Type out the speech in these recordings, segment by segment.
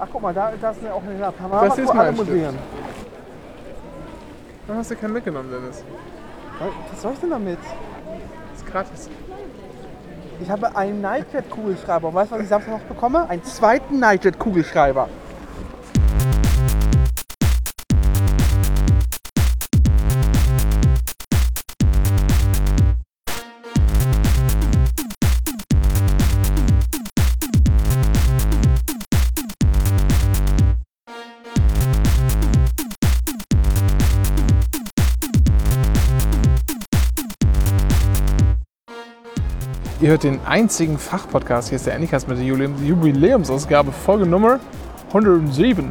Ach guck mal, da, da ist eine, auch eine Panorama Das ist mein Stift. Dann hast du keinen mitgenommen, Dennis. Was soll ich denn damit? ist gratis. Ich habe einen Nightjet-Kugelschreiber. Und weißt du, was ich Samstag noch bekomme? Einen zweiten Nightjet-Kugelschreiber. Ihr hört den einzigen Fachpodcast. Hier ist der Anycast mit der Jubiläum- Jubiläumsausgabe, Folge Nummer 107.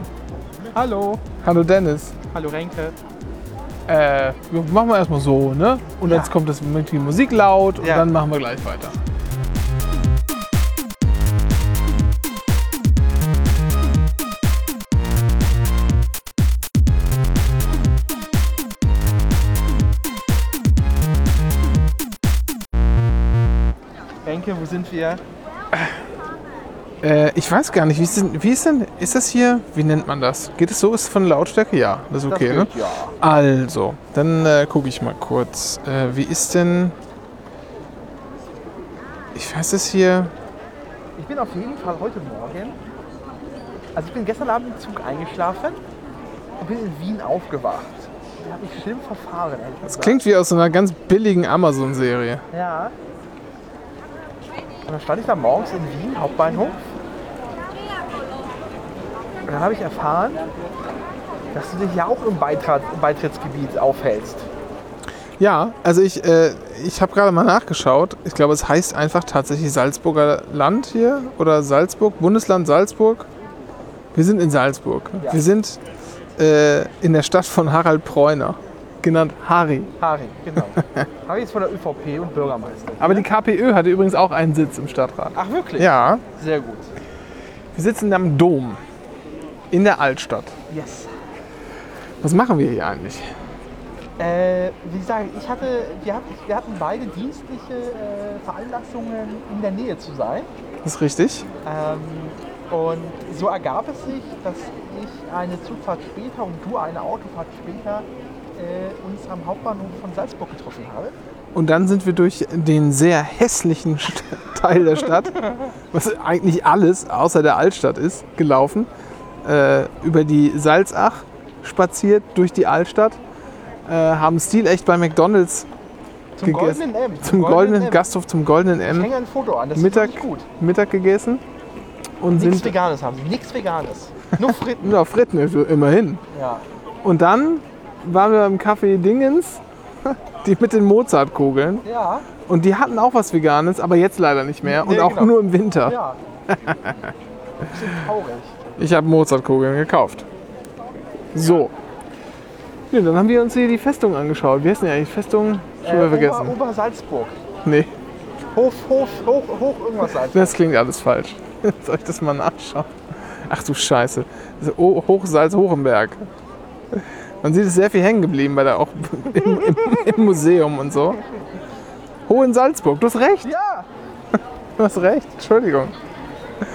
Hallo. Hallo Dennis. Hallo Renke. Äh, machen wir erstmal so, ne? Und Ja. jetzt kommt das mit die Musik laut und Ja. dann machen wir gleich weiter. Renke, wo sind wir? Äh, ich weiß gar nicht, wie ist, denn, wie ist denn, ist das hier, wie nennt man das? Geht es so? Ist von Lautstärke? Ja, das ist okay, ne? geht, ja. Also, dann äh, gucke ich mal kurz. Äh, wie ist denn. Ich weiß es hier. Ich bin auf jeden Fall heute Morgen, also ich bin gestern Abend im Zug eingeschlafen und bin in Wien aufgewacht. Da habe ich schlimm verfahren. Das klingt wie aus einer ganz billigen Amazon-Serie. Ja. Und dann stand ich da morgens in Wien, Hauptbahnhof. Und dann habe ich erfahren, dass du dich ja auch im Beitritt, Beitrittsgebiet aufhältst. Ja, also ich, äh, ich habe gerade mal nachgeschaut. Ich glaube, es heißt einfach tatsächlich Salzburger Land hier oder Salzburg, Bundesland Salzburg. Wir sind in Salzburg. Ja. Wir sind äh, in der Stadt von Harald Preuner, genannt Harry. Harry, genau. Harry ist von der ÖVP und Bürgermeister. Aber die KPÖ hatte übrigens auch einen Sitz im Stadtrat. Ach wirklich? Ja, Sehr gut. wir sitzen am Dom in der Altstadt. Yes. Was machen wir hier eigentlich? Äh, wie gesagt, ich hatte, wir, hatten, wir hatten beide dienstliche äh, Veranlassungen, in der Nähe zu sein. Das ist richtig. Ähm, und so ergab es sich, dass ich eine Zugfahrt später und du eine Autofahrt später uns am Hauptbahnhof von Salzburg getroffen habe. Und dann sind wir durch den sehr hässlichen Teil der Stadt, was eigentlich alles außer der Altstadt ist, gelaufen. Äh, über die Salzach spaziert durch die Altstadt. Äh, haben stilecht bei McDonalds Zum Gegessen. goldenen M. zum goldenen M. Gasthof zum goldenen Ich M hänge ein Foto an, das Mittag, ist gut. Mittag gegessen und Nichts Veganes haben sie, nichts Veganes. Nur Fritten. ja, Fritten also immerhin. ja. Und dann waren wir im Café Dingens, die mit den Mozartkugeln. Ja, Und die hatten auch was Veganes, aber jetzt leider nicht mehr. Und Nee, auch genau. nur im Winter. ja. Bisschen traurig. Ich habe Mozartkugeln gekauft. So. Ja, dann haben wir uns hier die Festung angeschaut. Wie heißt denn eigentlich? Festung? Schon Äh, vergessen. Ober, Ober Salzburg. Nee, Hoch, hoch, hoch, hoch irgendwas Salzburg. das klingt alles falsch. Soll ich das mal nachschauen? Ach du Scheiße. O- Hochsalz Hochenberg. Man sieht es sehr viel hängen geblieben bei der auch im, im, im Museum und so. Hohen Salzburg, du hast recht. Ja, Du hast recht. Entschuldigung.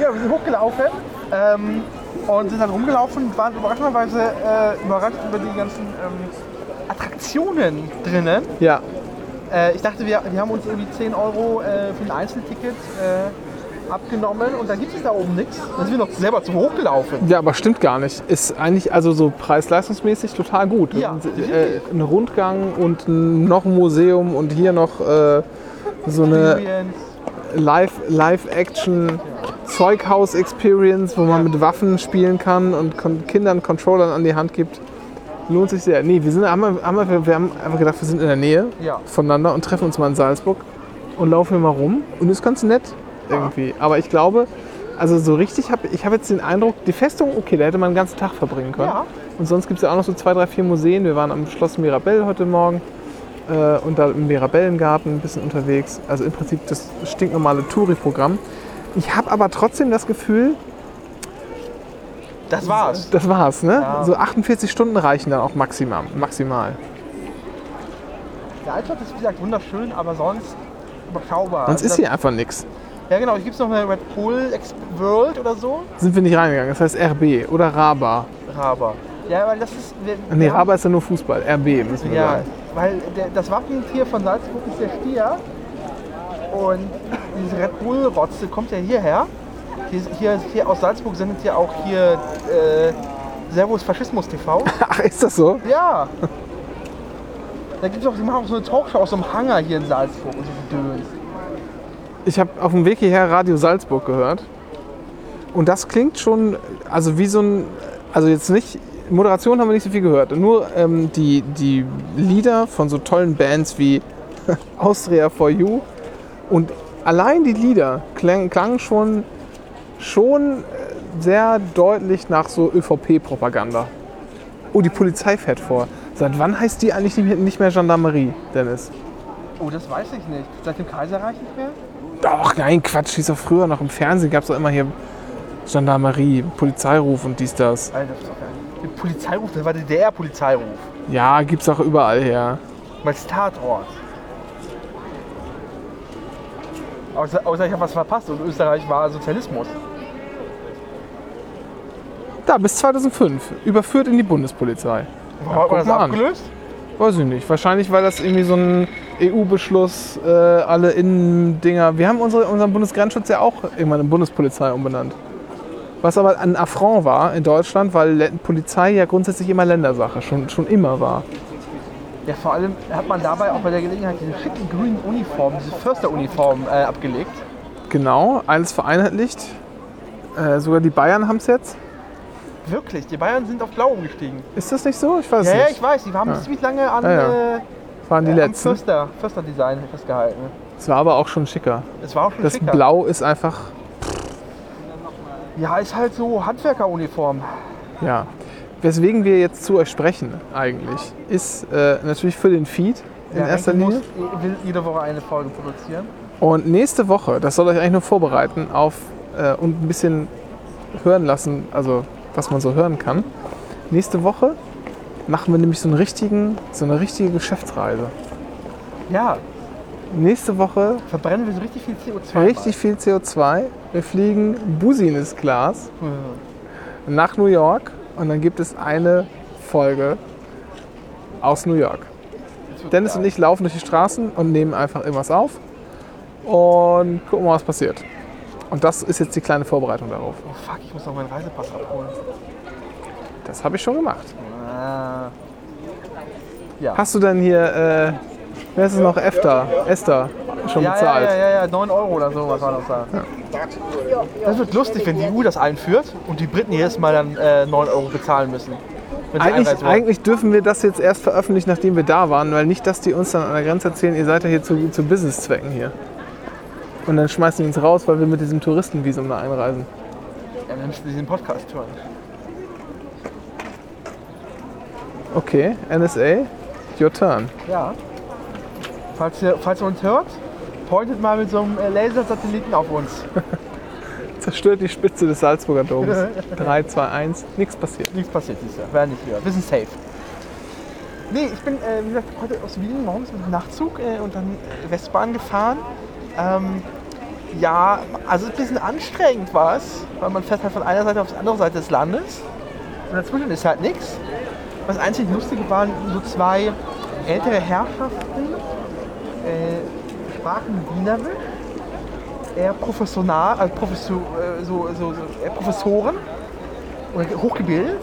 Ja, wir sind hochgelaufen ähm, und sind dann rumgelaufen und waren überraschenderweise äh, überrascht über die ganzen ähm, Attraktionen drinnen. Ja, Äh, ich dachte, wir, wir haben uns irgendwie 10 Euro äh, für ein Einzelticket äh, abgenommen und dann gibt es da oben nichts. Dann sind wir noch selber zu hochgelaufen. Ja, aber stimmt gar nicht. Ist eigentlich also so preis-leistungsmäßig total gut. Ja, äh, ein Rundgang und noch ein Museum und hier noch äh, so eine Experience. Live- wo man mit Waffen spielen kann und Kon Kindern Controllern an die Hand gibt. Lohnt sich sehr. Nee, wir, sind, haben, wir- wir haben einfach gedacht, wir sind in der Nähe Ja. voneinander und treffen uns mal in Salzburg und laufen hier mal rum. Und ist ganz nett irgendwie. Aber ich glaube, also so richtig, hab, ich habe jetzt den Eindruck, die Festung, okay, da hätte man den ganzen Tag verbringen können. Ja. Und sonst gibt es ja auch noch so zwei, drei, vier Museen. Wir waren am Schloss Mirabell heute Morgen äh, und da im Mirabellengarten ein bisschen unterwegs. Also im Prinzip das stinknormale Touri-Programm. Ich habe aber trotzdem das Gefühl, Das war's. das war's, ne? Ja. So 48 Stunden reichen dann auch maximal. maximal. Der Altstadt ist wie gesagt wunderschön, aber sonst überschaubar. Sonst Also ist hier einfach nichts. Ja, genau. Hier gibt es noch eine Red Bull Ex World oder so. Sind wir nicht reingegangen. Das heißt RB oder Raba. Raba. Ja, weil das ist. Wir, Nee, haben- Raba ist ja nur Fußball. RB müssen wir Ja, sagen. weil der, das Wappentier von Salzburg ist der Stier. Und diese Red Bull-Rotze kommt ja hierher. Hier, hier, hier aus Salzburg sendet ja auch hier äh, Servus Faschismus TV. Ach, ist das so? Ja. Da gibt's auch, die machen auch so eine Talkshow aus so einem Hangar hier in Salzburg und so Gedöns. Ich habe auf dem Weg hierher Radio Salzburg gehört. Und das klingt schon, also wie so ein, also jetzt nicht, Moderation haben wir nicht so viel gehört. Nur ähm, die, die Lieder von so tollen Bands wie Austria for You. Und allein die Lieder klang, klangen schon, schon äh, sehr deutlich nach so ÖVP-Propaganda. Oh, die Polizei fährt vor. Seit wann heißt die eigentlich nicht mehr, nicht mehr Gendarmerie, Dennis? Oh, das weiß ich nicht. Seit dem Kaiserreich nicht mehr? Doch, nein, Quatsch. Hieß doch früher noch im Fernsehen, gab es doch immer hier Gendarmerie, Polizeiruf und dies, das. Alter, das ist doch geil. Der Polizeiruf, das war der DDR-Polizeiruf. Ja, gibt's auch überall her. Als Tatort. Außer, außer ich habe was verpasst und Österreich war Sozialismus. Da, bis 2005. Überführt in die Bundespolizei. Warum hat man das mal an. abgelöst? Weiß ich nicht. Wahrscheinlich, weil das irgendwie so ein EU-Beschluss, äh, alle Innendinger. Wir haben unsere, unseren Bundesgrenzschutz ja auch irgendwann in Bundespolizei umbenannt. Was aber ein Affront war in Deutschland, weil Polizei ja grundsätzlich immer Ländersache, schon, schon immer war. Ja, vor allem hat man dabei auch bei der Gelegenheit diese schicken grünen Uniformen, diese Försteruniformen äh, abgelegt. Genau, alles vereinheitlicht. Äh, sogar die Bayern haben es jetzt. Wirklich, die Bayern sind auf Blau umgestiegen. Ist das nicht so? Ich weiß Ja, ja, nicht. ich weiß, die haben Ja. ziemlich lange an, Ja, ja. Äh, Waren die äh, am letzten. Förster, Förster-Design festgehalten. Es war aber auch schon schicker. Es war auch schon Das schicker. Blau ist einfach, Ja, ist halt so Handwerkeruniform. ja. Weswegen wir jetzt zu euch sprechen eigentlich, ist äh, natürlich für den Feed in Ja, erster Linie. Muss, will jede Woche eine Folge produzieren. Und nächste Woche, das soll euch eigentlich nur vorbereiten auf äh, und ein bisschen hören lassen, also was man so hören kann. Nächste Woche machen wir nämlich so, einen richtigen, so eine richtige Geschäftsreise. Ja, Nächste Woche verbrennen wir so richtig viel CO2. richtig viel CO2. Wir fliegen Business Class mal. nach New York und dann gibt es eine Folge aus New York. Dennis geil. und ich laufen durch die Straßen und nehmen einfach irgendwas auf und gucken mal, was passiert. Und das ist jetzt die kleine Vorbereitung darauf. Oh fuck, ich muss noch meinen Reisepass abholen. Das habe ich schon gemacht. Ah. Ja. Hast du denn hier, äh, wer ist es noch, Esther, Esther schon ja, bezahlt? ja, ja, ja, 9 Euro oder so, was war das da? Das wird lustig, wenn die EU das einführt und die Briten jedes Mal dann äh, 9 Euro bezahlen müssen. Eigentlich, eigentlich dürfen wir das jetzt erst veröffentlichen, nachdem wir da waren, weil nicht, dass die uns dann an der Grenze erzählen, ihr seid ja hier zu, zu Businesszwecken hier. Und dann schmeißen die uns raus, weil wir mit diesem Touristenvisum da einreisen. Ja, dann müssen sie den Podcast hören. Okay, NSA, your turn. Ja. Falls ihr, falls ihr uns hört, pointet mal mit so einem äh, Lasersatelliten auf uns. Zerstört die Spitze des Salzburger Doms. 3, 2, 1, nichts passiert. Nichts passiert dieses Jahr. Wäre nicht hier. Wir sind safe. Nee, ich bin, äh, wie gesagt, heute aus Wien morgens mit dem Nachtzug äh, und dann äh, Westbahn gefahren. Ähm, ja, also ein bisschen anstrengend war es, weil man fährt halt von einer Seite auf die andere Seite des Landes. Und dazwischen ist halt nichts. Das einzig Lustige waren so zwei ältere Herrschaften, äh, sprachen Wienerisch, eher professional, also Professor, äh, so, so, so, eher Professoren hochgebildet.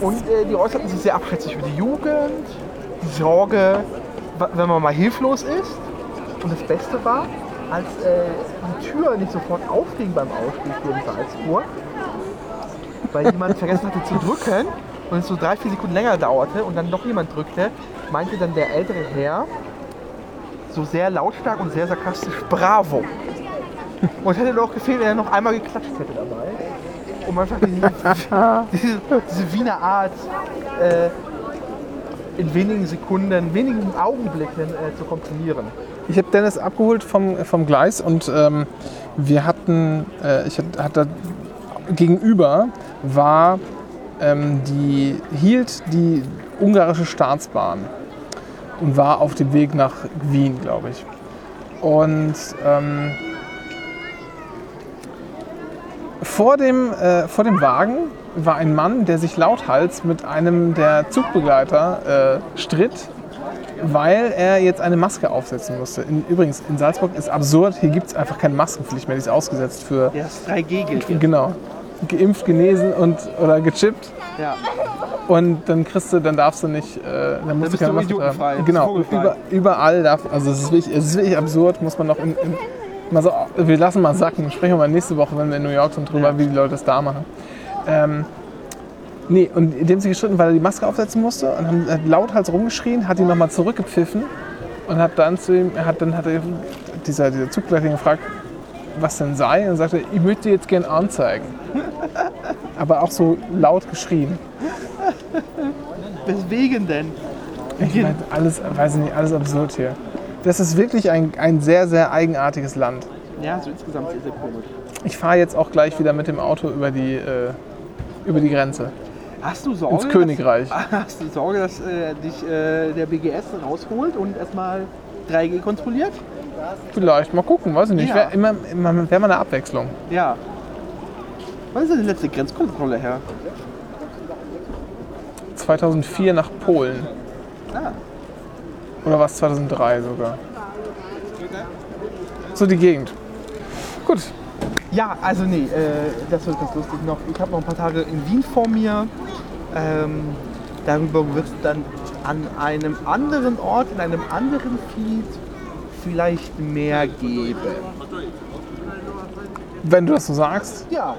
Und äh, die äußerten sich sehr abschätzig über die Jugend, die Sorge, wenn man mal hilflos ist. Und das Beste war, als äh, die Tür nicht sofort aufging beim Ausstieg hier in Salzburg, weil jemand vergessen hatte zu drücken und es so drei, vier Sekunden länger dauerte und dann noch jemand drückte, meinte dann der ältere Herr so sehr lautstark und sehr sarkastisch Bravo. Und hätte doch gefehlt, wenn er noch einmal geklatscht hätte dabei. Um einfach diese, diese, diese Wiener Art äh, in wenigen Sekunden, wenigen Augenblicken äh, zu komprimieren. Ich habe Dennis abgeholt vom, vom Gleis und ähm, wir hatten, äh, ich hatte, hatte gegenüber war ähm, die, hielt die ungarische Staatsbahn und war auf dem Weg nach Wien, glaube ich. Und ähm, Vor dem, äh, vor dem Wagen war ein Mann, der sich lauthals mit einem der Zugbegleiter äh, stritt, weil er jetzt eine Maske aufsetzen musste. In, übrigens, in Salzburg ist absurd, hier gibt es einfach keine Maskenpflicht mehr, die ist ausgesetzt für, Der ist 3G gilt genau, geimpft, genesen und, oder gechippt. Ja. Und dann kriegst du, dann darfst du nicht, äh, dann musst bist du keine Maske tragen. Genau, über, überall darf, also es ist wirklich, es ist wirklich absurd, muss man noch in, in, mal so, wir lassen mal sacken, sprechen wir mal nächste Woche, wenn wir in New York sind, drüber, Ja. wie die Leute das da machen. Ähm, nee, und in dem sie gestritten, weil er die Maske aufsetzen musste und haben, hat lauthals rumgeschrien, hat ihn nochmal zurückgepfiffen und hat dann zu ihm, hat dann hat er, dieser, dieser Zugbegleiter gefragt, was denn sei und sagte, ich möchte jetzt gern anzeigen. Aber auch so laut geschrien. Weswegen denn? Ich meine, alles, weiß ich nicht, alles absurd hier. Das ist wirklich ein, ein sehr, sehr eigenartiges Land. Ja, so insgesamt sehr, sehr komisch. Ich fahre jetzt auch gleich wieder mit dem Auto über die, äh, über die Grenze. Hast du Sorge? Ins Königreich. Dass, hast du Sorge, dass äh, dich äh, der BGS rausholt und erstmal 3G kontrolliert? Vielleicht, mal gucken, weiß ich nicht. Ja. Wäre immer, immer, wär mal eine Abwechslung. Ja. Wann ist denn die letzte Grenzkontrolle her? 2004 nach Polen. Ah. Oder was 2003 sogar. So die Gegend. Gut, Ja, also nee, äh, das wird ganz lustig noch. Ich habe noch ein paar Tage in Wien vor mir. Ähm, darüber wird es dann an einem anderen Ort, in einem anderen Feed vielleicht mehr geben. wenn du das so sagst. Ja,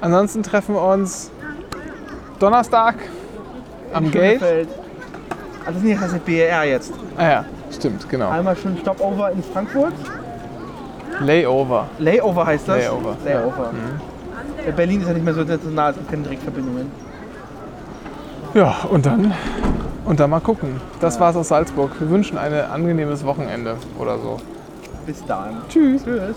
Ansonsten treffen wir uns Donnerstag am Gate. Schönefeld. Nee, das heißt BER jetzt. Ah ja, stimmt, genau. Einmal schon Stopover in Frankfurt. Layover. Layover heißt das. Layover, Layover. Äh, Berlin ist ja nicht mehr so international, es gibt keine Direktverbindungen. Ja, und dann, und dann mal gucken. Das war's aus Salzburg. Wir wünschen ein angenehmes Wochenende oder so. Bis dann. Tschüss. Tschüss.